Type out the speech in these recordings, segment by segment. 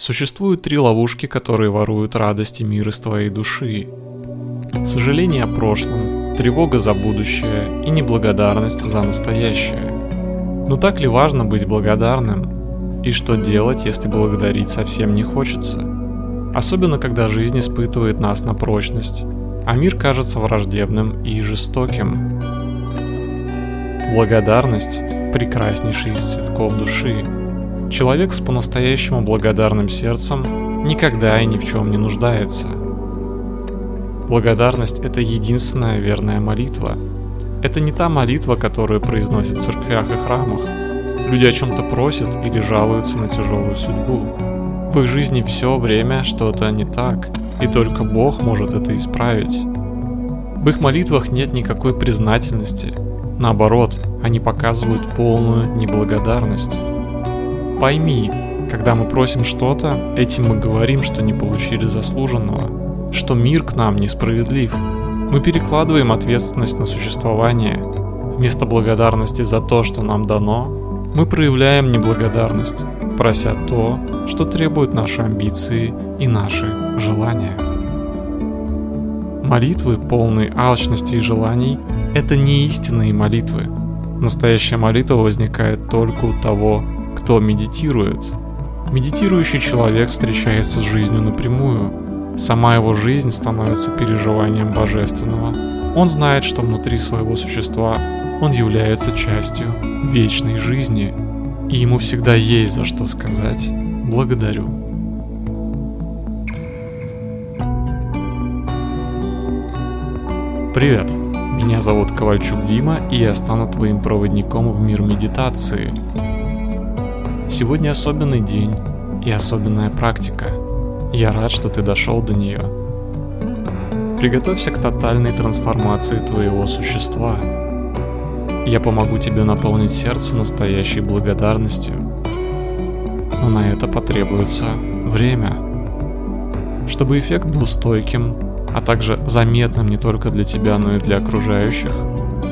Существуют три ловушки, которые воруют радость и мир из твоей души. Сожаление о прошлом, тревога за будущее и неблагодарность за настоящее. Но так ли важно быть благодарным? И что делать, если благодарить совсем не хочется? Особенно, когда жизнь испытывает нас на прочность, а мир кажется враждебным и жестоким. Благодарность – прекраснейший из цветков души. Человек с по-настоящему благодарным сердцем никогда и ни в чем не нуждается. Благодарность – это единственная верная молитва. Это не та молитва, которую произносят в церквях и храмах. Люди о чем-то просят или жалуются на тяжелую судьбу. В их жизни все время что-то не так, и только Бог может это исправить. В их молитвах нет никакой признательности – Наоборот, они показывают полную неблагодарность. Пойми, когда мы просим что-то, этим мы говорим, что не получили заслуженного, что мир к нам несправедлив. Мы перекладываем ответственность на существование. Вместо благодарности за то, что нам дано, мы проявляем неблагодарность, прося то, что требуют наши амбиции и наши желания. Молитвы, полные алчности и желаний, это не истинные молитвы. Настоящая молитва возникает только у того, кто медитирует. Медитирующий человек встречается с жизнью напрямую. Сама его жизнь становится переживанием божественного. Он знает, что внутри своего существа он является частью вечной жизни. И ему всегда есть за что сказать «благодарю». Привет! Меня зовут Ковальчук Дима, и я стану твоим проводником в мир медитации. Сегодня особенный день и особенная практика. Я рад, что ты дошел до нее. Приготовься к тотальной трансформации твоего существа. Я помогу тебе наполнить сердце настоящей благодарностью. Но на это потребуется время. Чтобы эффект был стойким, а также заметным не только для тебя, но и для окружающих,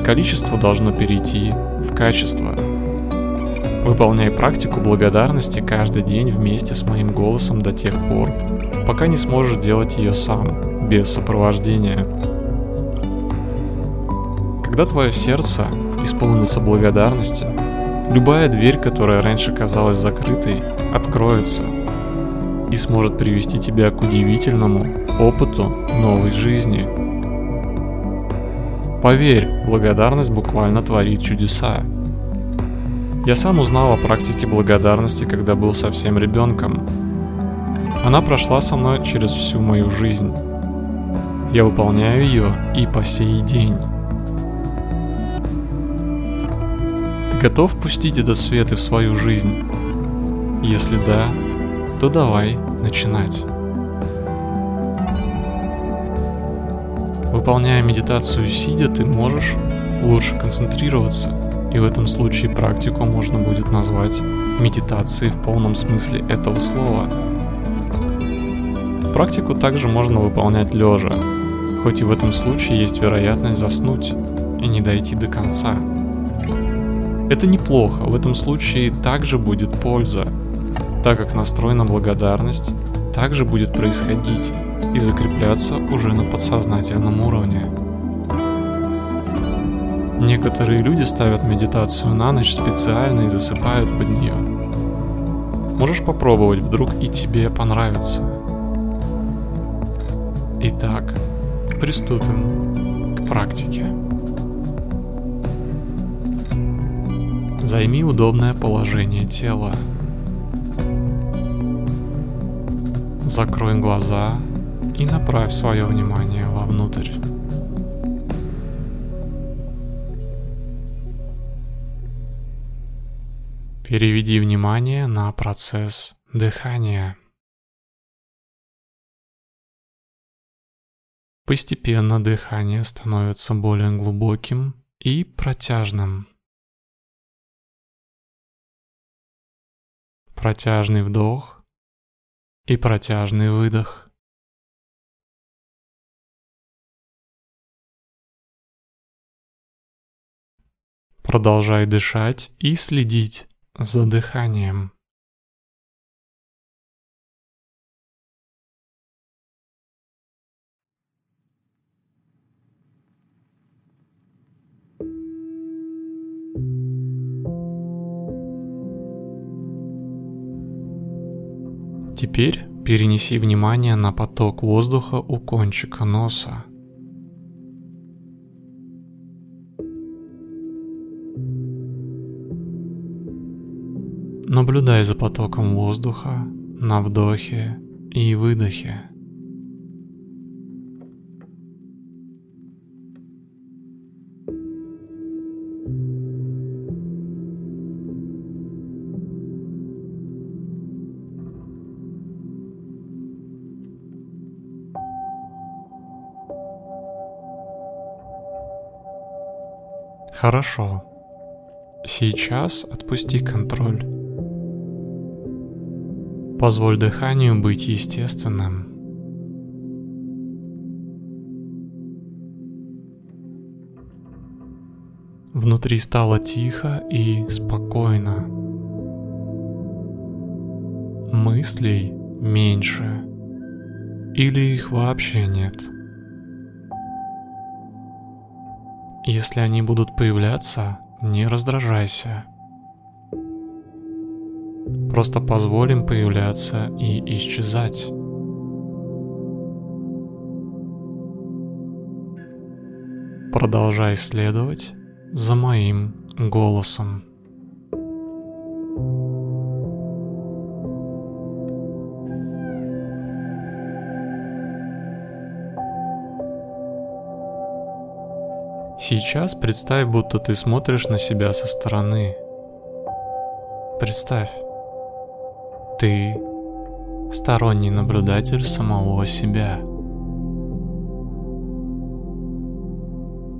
количество должно перейти в качество. Выполняй практику благодарности каждый день вместе с моим голосом до тех пор, пока не сможешь делать ее сам, без сопровождения. Когда твое сердце исполнится благодарности, любая дверь, которая раньше казалась закрытой, откроется и сможет привести тебя к удивительному опыту новой жизни. Поверь, благодарность буквально творит чудеса. Я сам узнал о практике благодарности, когда был совсем ребенком. Она прошла со мной через всю мою жизнь. Я выполняю ее и по сей день. Ты готов пустить этот свет и в свою жизнь? Если да, то давай начинать. Выполняя медитацию сидя, ты можешь лучше концентрироваться, и в этом случае практику можно будет назвать медитацией в полном смысле этого слова. Практику также можно выполнять лежа, хоть и в этом случае есть вероятность заснуть и не дойти до конца. Это неплохо, в этом случае также будет польза, так как настрой на благодарность также будет происходить и закрепляться уже на подсознательном уровне. Некоторые люди ставят медитацию на ночь специально и засыпают под нее. Можешь попробовать, вдруг и тебе понравится. Итак, приступим к практике. Займи удобное положение тела. Закрой глаза и направь свое внимание вовнутрь. Переведи внимание на процесс дыхания. Постепенно дыхание становится более глубоким и протяжным. Протяжный вдох и протяжный выдох. Продолжай дышать и следить за дыханием. Теперь перенеси внимание на поток воздуха у кончика носа – Наблюдай за потоком воздуха на вдохе и выдохе. Хорошо. Сейчас отпусти контроль. Позволь дыханию быть естественным. Внутри стало тихо и спокойно. Мыслей меньше. Или их вообще нет. Если они будут появляться, не раздражайся. Просто позволим появляться и исчезать. Продолжай следовать за моим голосом. Сейчас представь, будто ты смотришь на себя со стороны. Представь, ты сторонний наблюдатель самого себя.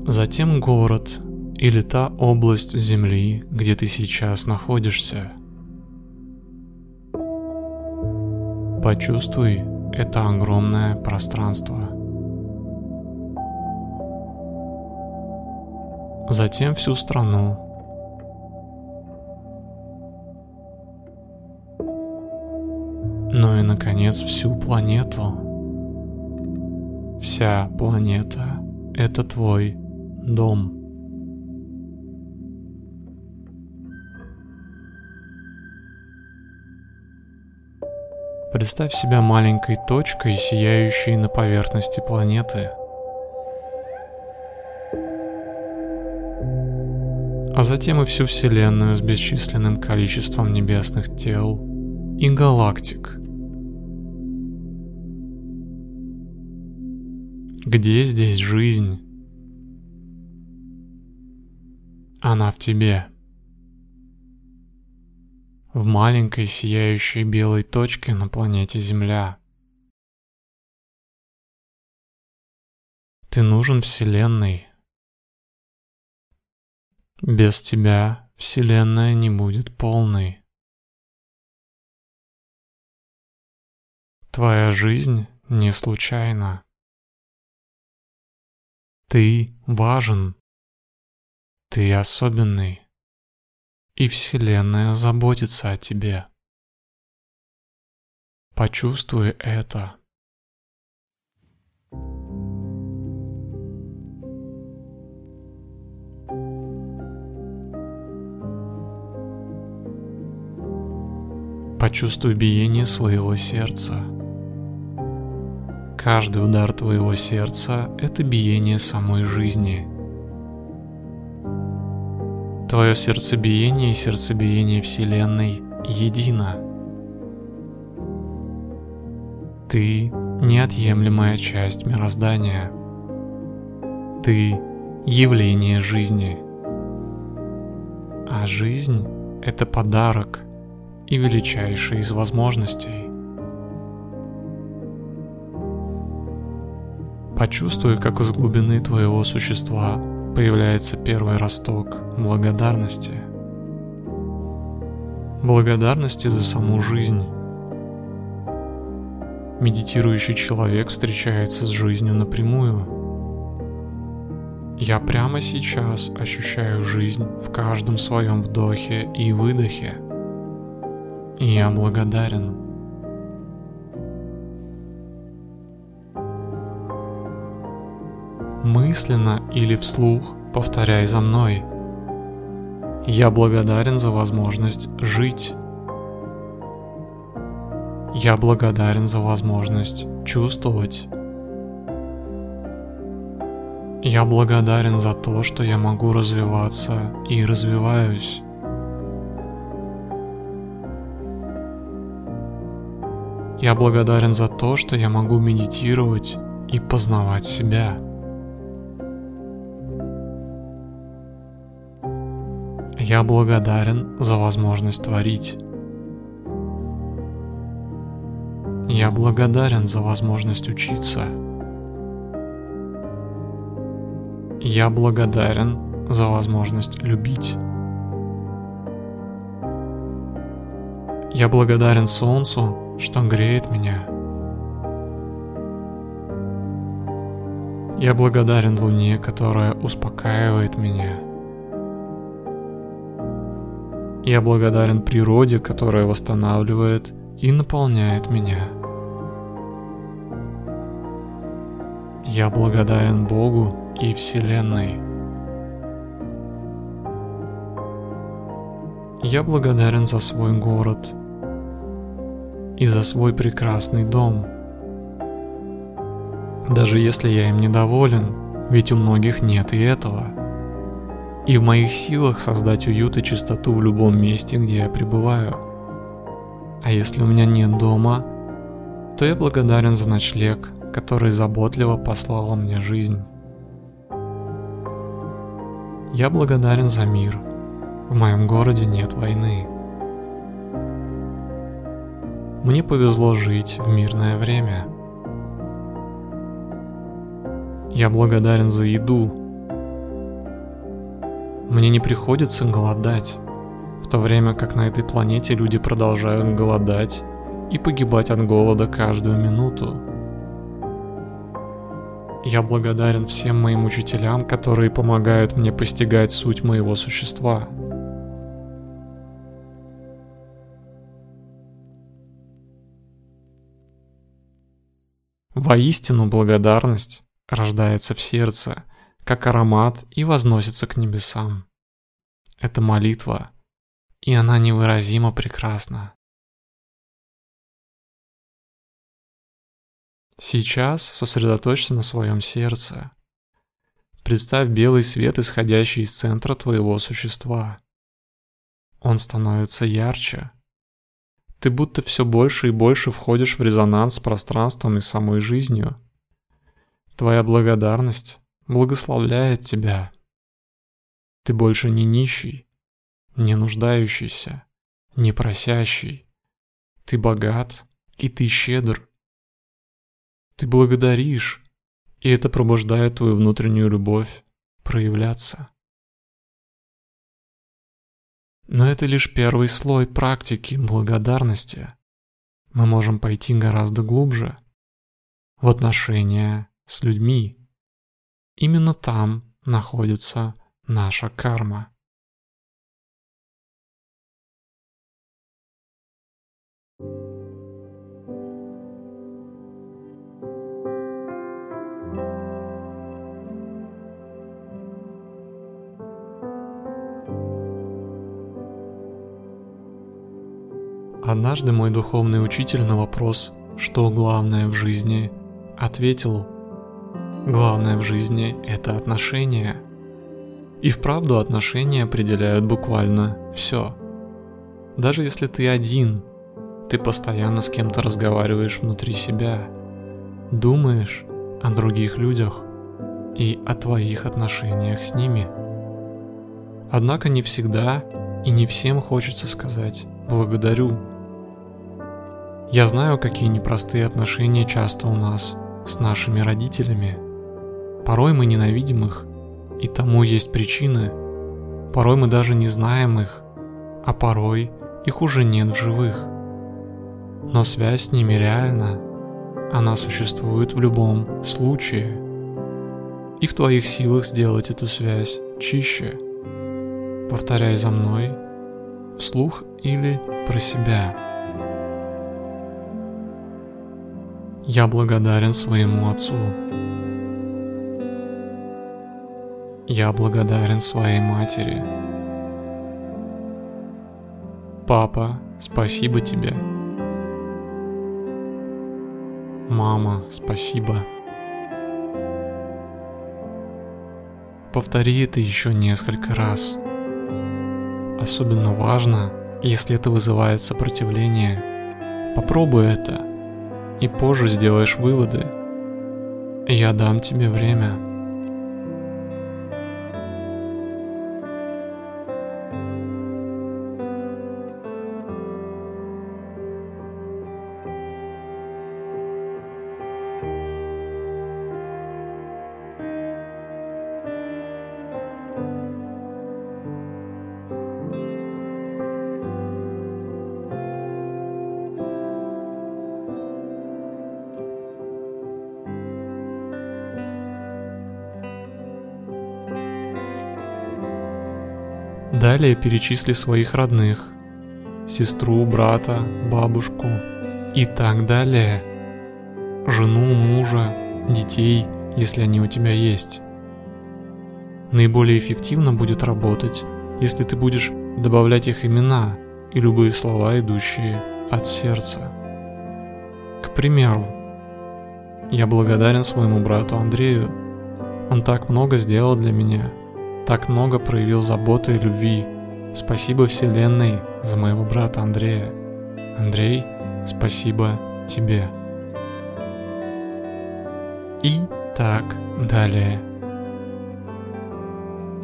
Затем город или та область Земли, где ты сейчас находишься. Почувствуй это огромное пространство. затем всю страну. Ну и, наконец, всю планету. Вся планета — это твой дом. Представь себя маленькой точкой, сияющей на поверхности планеты — а затем и всю Вселенную с бесчисленным количеством небесных тел и галактик. Где здесь жизнь? Она в тебе. В маленькой сияющей белой точке на планете Земля. Ты нужен Вселенной, без тебя Вселенная не будет полной. Твоя жизнь не случайна. Ты важен. Ты особенный. И Вселенная заботится о тебе. Почувствуй это. Почувствуй биение своего сердца. Каждый удар твоего сердца – это биение самой жизни. Твое сердцебиение и сердцебиение Вселенной едино. Ты – неотъемлемая часть мироздания. Ты – явление жизни. А жизнь – это подарок – и величайший из возможностей. Почувствуй, как из глубины твоего существа появляется первый росток благодарности. Благодарности за саму жизнь. Медитирующий человек встречается с жизнью напрямую. Я прямо сейчас ощущаю жизнь в каждом своем вдохе и выдохе. Я благодарен. Мысленно или вслух повторяй за мной. Я благодарен за возможность жить. Я благодарен за возможность чувствовать. Я благодарен за то, что я могу развиваться и развиваюсь. Я благодарен за то, что я могу медитировать и познавать себя. Я благодарен за возможность творить. Я благодарен за возможность учиться. Я благодарен за возможность любить. Я благодарен Солнцу, что греет меня. Я благодарен Луне, которая успокаивает меня. Я благодарен природе, которая восстанавливает и наполняет меня. Я благодарен Богу и Вселенной. Я благодарен за свой город и за свой прекрасный дом. Даже если я им недоволен, ведь у многих нет и этого. И в моих силах создать уют и чистоту в любом месте, где я пребываю. А если у меня нет дома, то я благодарен за ночлег, который заботливо послала мне жизнь. Я благодарен за мир. В моем городе нет войны. Мне повезло жить в мирное время. Я благодарен за еду. Мне не приходится голодать, в то время как на этой планете люди продолжают голодать и погибать от голода каждую минуту. Я благодарен всем моим учителям, которые помогают мне постигать суть моего существа. Воистину благодарность рождается в сердце, как аромат и возносится к небесам. Это молитва, и она невыразимо прекрасна. Сейчас сосредоточься на своем сердце. Представь белый свет, исходящий из центра твоего существа. Он становится ярче. Ты будто все больше и больше входишь в резонанс с пространством и самой жизнью. Твоя благодарность благословляет тебя. Ты больше не нищий, не нуждающийся, не просящий. Ты богат и ты щедр. Ты благодаришь, и это пробуждает твою внутреннюю любовь проявляться. Но это лишь первый слой практики благодарности. Мы можем пойти гораздо глубже в отношения с людьми. Именно там находится наша карма. Однажды мой духовный учитель на вопрос, что главное в жизни, ответил, главное в жизни – это отношения. И вправду отношения определяют буквально все. Даже если ты один, ты постоянно с кем-то разговариваешь внутри себя, думаешь о других людях и о твоих отношениях с ними. Однако не всегда и не всем хочется сказать «благодарю», я знаю, какие непростые отношения часто у нас с нашими родителями. Порой мы ненавидим их, и тому есть причины. Порой мы даже не знаем их, а порой их уже нет в живых. Но связь с ними реальна. Она существует в любом случае. И в твоих силах сделать эту связь чище. Повторяй за мной, вслух или про себя. Я благодарен своему отцу. Я благодарен своей матери. Папа, спасибо тебе. Мама, спасибо. Повтори это еще несколько раз. Особенно важно, если это вызывает сопротивление. Попробуй это, и позже сделаешь выводы. Я дам тебе время. Далее перечисли своих родных, сестру, брата, бабушку и так далее, жену, мужа, детей, если они у тебя есть. Наиболее эффективно будет работать, если ты будешь добавлять их имена и любые слова, идущие от сердца. К примеру, я благодарен своему брату Андрею. Он так много сделал для меня – так много проявил заботы и любви. Спасибо Вселенной за моего брата Андрея. Андрей, спасибо тебе. И так далее.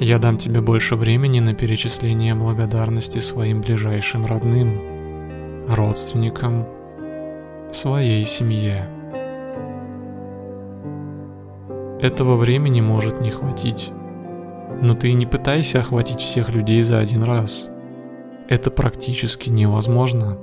Я дам тебе больше времени на перечисление благодарности своим ближайшим родным, родственникам, своей семье. Этого времени может не хватить. Но ты не пытайся охватить всех людей за один раз. Это практически невозможно.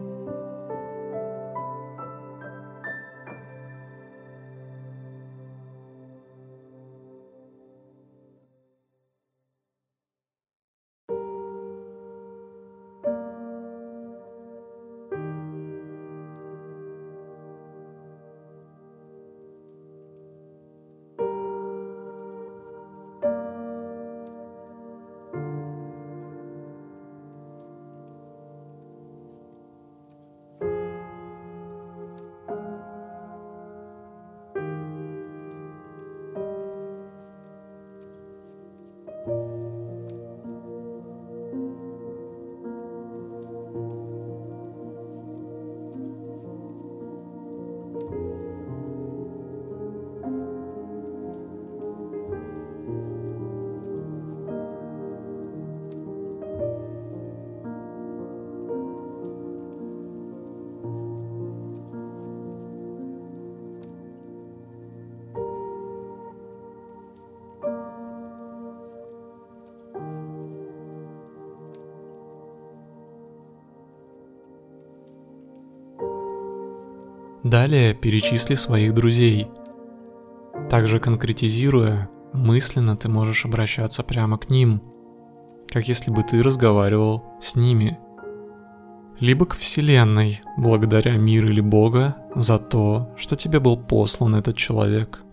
Далее перечисли своих друзей. Также конкретизируя, мысленно ты можешь обращаться прямо к ним, как если бы ты разговаривал с ними. Либо к Вселенной, благодаря мир или Бога за то, что тебе был послан этот человек –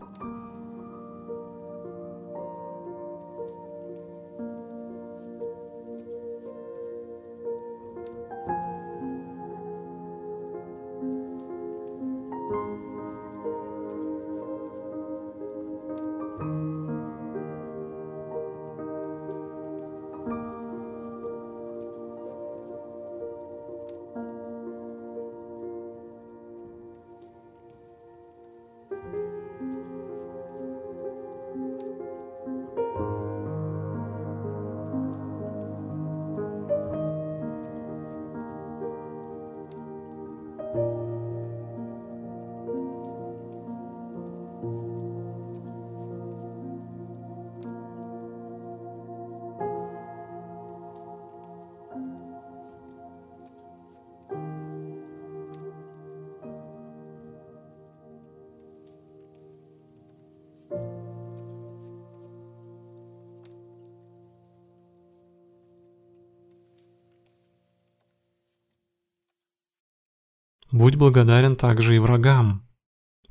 Будь благодарен также и врагам,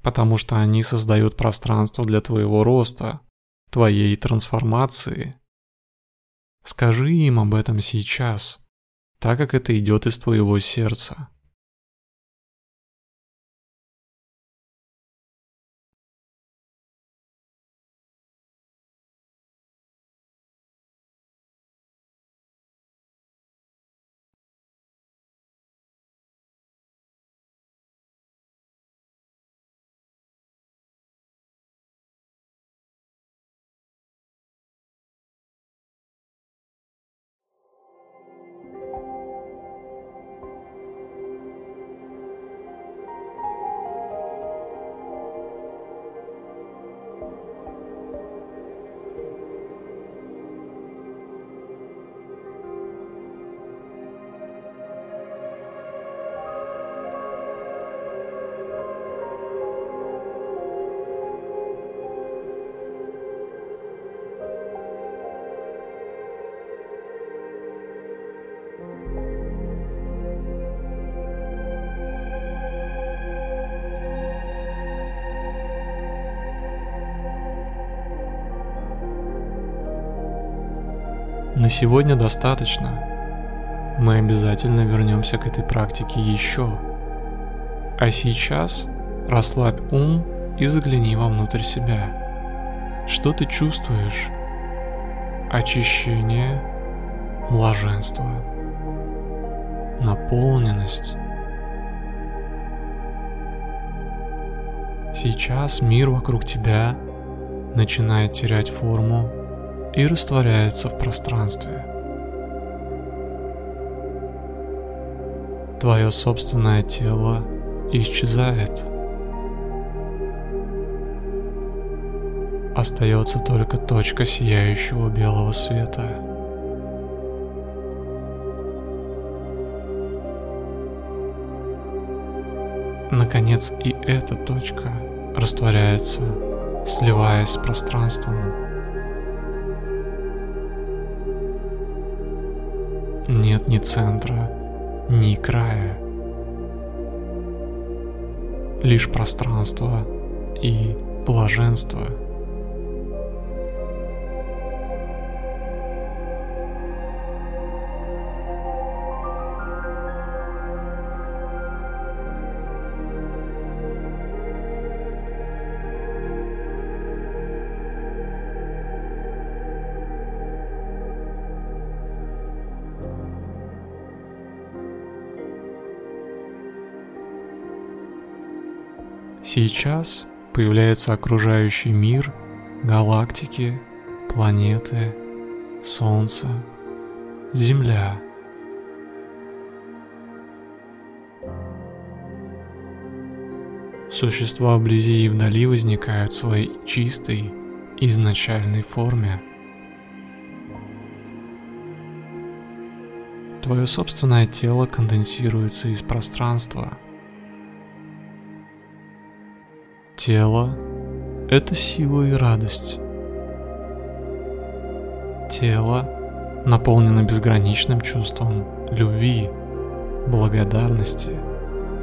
потому что они создают пространство для твоего роста, твоей трансформации. Скажи им об этом сейчас, так как это идет из твоего сердца. На сегодня достаточно. Мы обязательно вернемся к этой практике еще. А сейчас расслабь ум и загляни вовнутрь себя. Что ты чувствуешь? Очищение, блаженство, наполненность. Сейчас мир вокруг тебя начинает терять форму и растворяется в пространстве. Твое собственное тело исчезает. Остается только точка сияющего белого света. Наконец и эта точка растворяется, сливаясь с пространством. Нет ни центра, ни края. Лишь пространство и блаженство – Сейчас появляется окружающий мир, галактики, планеты, Солнце, Земля. Существа вблизи и вдали возникают в своей чистой, изначальной форме. Твое собственное тело конденсируется из пространства – Тело – это сила и радость. Тело наполнено безграничным чувством любви, благодарности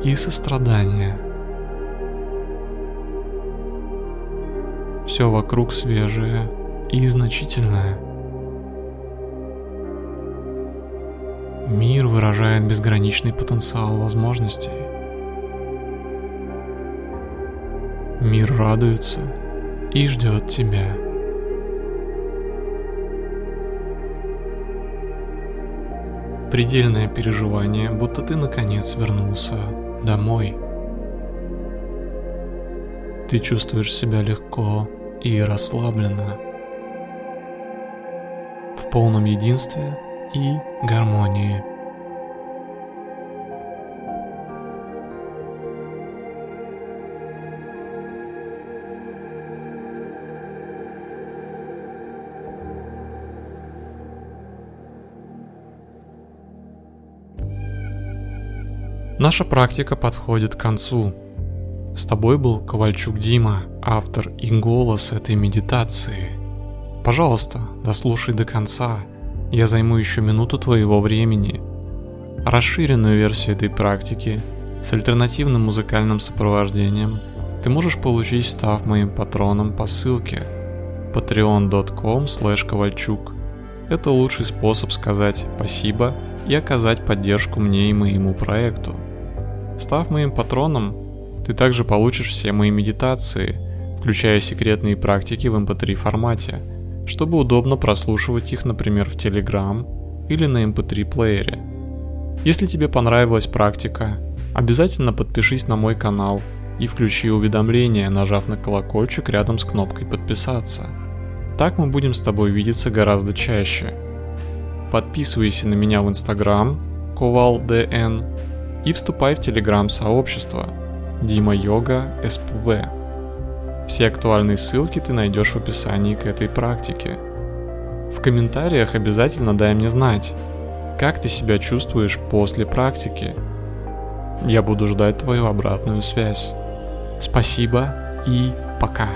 и сострадания. Все вокруг свежее и значительное. Мир выражает безграничный потенциал возможностей. Мир радуется и ждет тебя. Предельное переживание, будто ты наконец вернулся домой. Ты чувствуешь себя легко и расслабленно, в полном единстве и гармонии. Наша практика подходит к концу. С тобой был Ковальчук Дима, автор и голос этой медитации. Пожалуйста, дослушай до конца. Я займу еще минуту твоего времени. Расширенную версию этой практики с альтернативным музыкальным сопровождением ты можешь получить, став моим патроном по ссылке patreon.com ковальчук. Это лучший способ сказать спасибо и оказать поддержку мне и моему проекту. Став моим патроном, ты также получишь все мои медитации, включая секретные практики в MP3 эм формате, чтобы удобно прослушивать их, например, в Telegram или на MP3 эм плеере. Если тебе понравилась практика, обязательно подпишись на мой канал и включи уведомления, нажав на колокольчик рядом с кнопкой «Подписаться». Так мы будем с тобой видеться гораздо чаще. Подписывайся на меня в Instagram, ковалдн, и вступай в телеграм-сообщество Дима Йога СПВ. Все актуальные ссылки ты найдешь в описании к этой практике. В комментариях обязательно дай мне знать, как ты себя чувствуешь после практики. Я буду ждать твою обратную связь. Спасибо и пока.